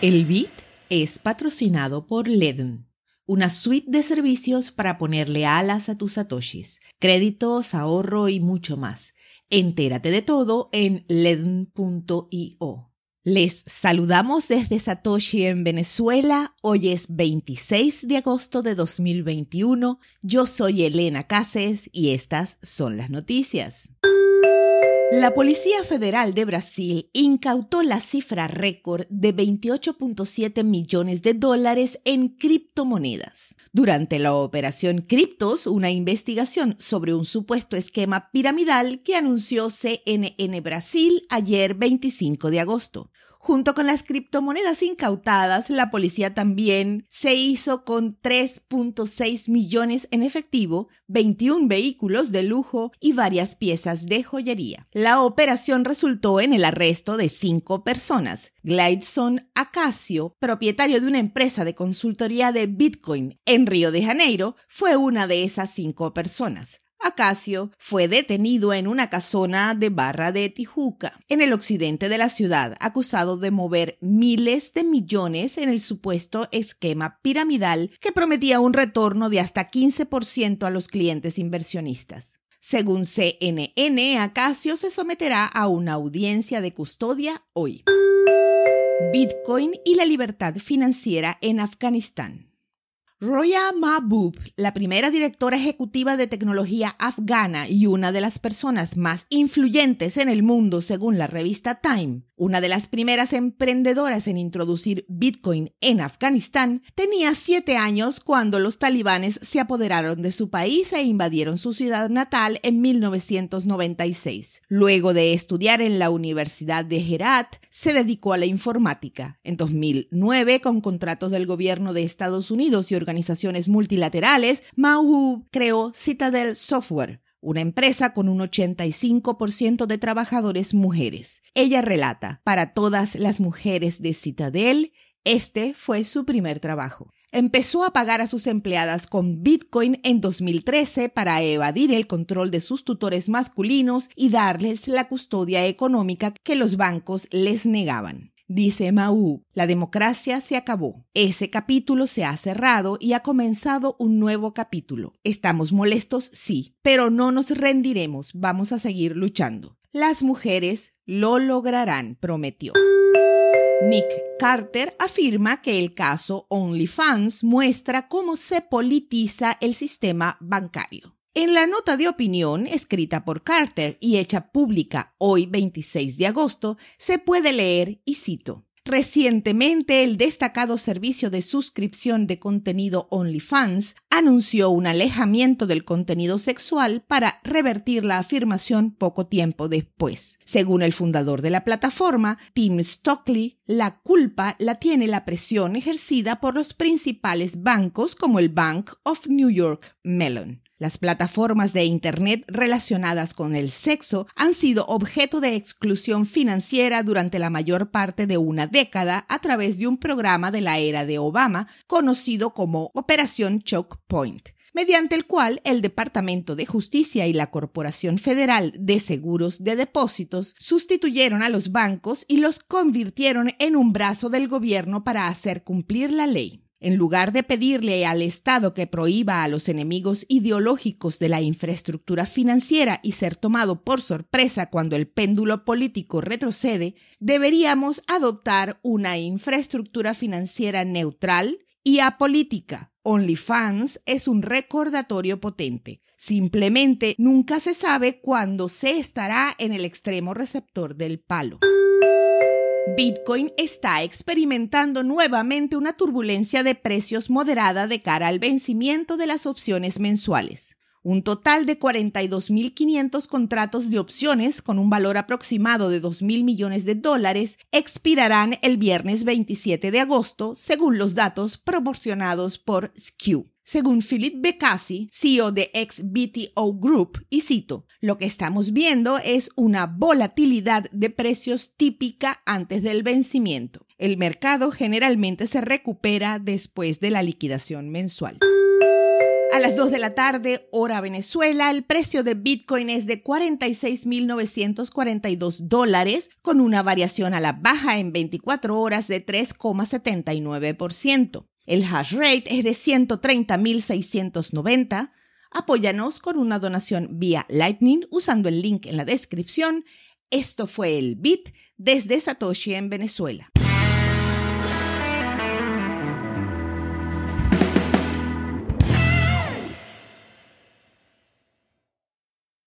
El beat es patrocinado por Ledn, una suite de servicios para ponerle alas a tus satoshis, créditos, ahorro y mucho más. Entérate de todo en ledn.io. Les saludamos desde Satoshi en Venezuela. Hoy es 26 de agosto de 2021. Yo soy Elena Cases y estas son las noticias. La Policía Federal de Brasil incautó la cifra récord de 28.7 millones de dólares en criptomonedas. Durante la operación Criptos, una investigación sobre un supuesto esquema piramidal que anunció CNN Brasil ayer 25 de agosto. Junto con las criptomonedas incautadas, la policía también se hizo con 3.6 millones en efectivo, 21 vehículos de lujo y varias piezas de joyería. La operación resultó en el arresto de cinco personas. Glideson Acacio, propietario de una empresa de consultoría de Bitcoin en Río de Janeiro, fue una de esas cinco personas. Acacio fue detenido en una casona de Barra de Tijuca, en el occidente de la ciudad, acusado de mover miles de millones en el supuesto esquema piramidal que prometía un retorno de hasta 15% a los clientes inversionistas. Según CNN, Acacio se someterá a una audiencia de custodia hoy. Bitcoin y la libertad financiera en Afganistán. Roya Mahbub, la primera directora ejecutiva de tecnología afgana y una de las personas más influyentes en el mundo según la revista Time, una de las primeras emprendedoras en introducir Bitcoin en Afganistán, tenía siete años cuando los talibanes se apoderaron de su país e invadieron su ciudad natal en 1996. Luego de estudiar en la Universidad de Herat, se dedicó a la informática. En 2009, con contratos del gobierno de Estados Unidos y organizaciones multilaterales, Mahu creó Citadel Software una empresa con un 85% de trabajadores mujeres. Ella relata, para todas las mujeres de Citadel, este fue su primer trabajo. Empezó a pagar a sus empleadas con Bitcoin en 2013 para evadir el control de sus tutores masculinos y darles la custodia económica que los bancos les negaban. Dice Mau, la democracia se acabó. Ese capítulo se ha cerrado y ha comenzado un nuevo capítulo. Estamos molestos, sí, pero no nos rendiremos. Vamos a seguir luchando. Las mujeres lo lograrán, prometió. Nick Carter afirma que el caso OnlyFans muestra cómo se politiza el sistema bancario. En la nota de opinión escrita por Carter y hecha pública hoy 26 de agosto, se puede leer, y cito, Recientemente, el destacado servicio de suscripción de contenido OnlyFans anunció un alejamiento del contenido sexual para revertir la afirmación poco tiempo después. Según el fundador de la plataforma, Tim Stockley, la culpa la tiene la presión ejercida por los principales bancos como el Bank of New York Mellon. Las plataformas de Internet relacionadas con el sexo han sido objeto de exclusión financiera durante la mayor parte de una década a través de un programa de la era de Obama conocido como Operación Choke Point mediante el cual el Departamento de Justicia y la Corporación Federal de Seguros de Depósitos sustituyeron a los bancos y los convirtieron en un brazo del gobierno para hacer cumplir la ley. En lugar de pedirle al Estado que prohíba a los enemigos ideológicos de la infraestructura financiera y ser tomado por sorpresa cuando el péndulo político retrocede, deberíamos adoptar una infraestructura financiera neutral y apolítica. OnlyFans es un recordatorio potente. Simplemente nunca se sabe cuándo se estará en el extremo receptor del palo. Bitcoin está experimentando nuevamente una turbulencia de precios moderada de cara al vencimiento de las opciones mensuales. Un total de 42.500 contratos de opciones con un valor aproximado de 2.000 millones de dólares expirarán el viernes 27 de agosto, según los datos proporcionados por Skew según Philip Becassi, CEO de XBTO Group, y cito, lo que estamos viendo es una volatilidad de precios típica antes del vencimiento. El mercado generalmente se recupera después de la liquidación mensual. A las 2 de la tarde, hora Venezuela, el precio de Bitcoin es de 46.942 dólares, con una variación a la baja en 24 horas de 3,79%. El hash rate es de 130.690. Apóyanos con una donación vía Lightning usando el link en la descripción. Esto fue el Bit desde Satoshi en Venezuela.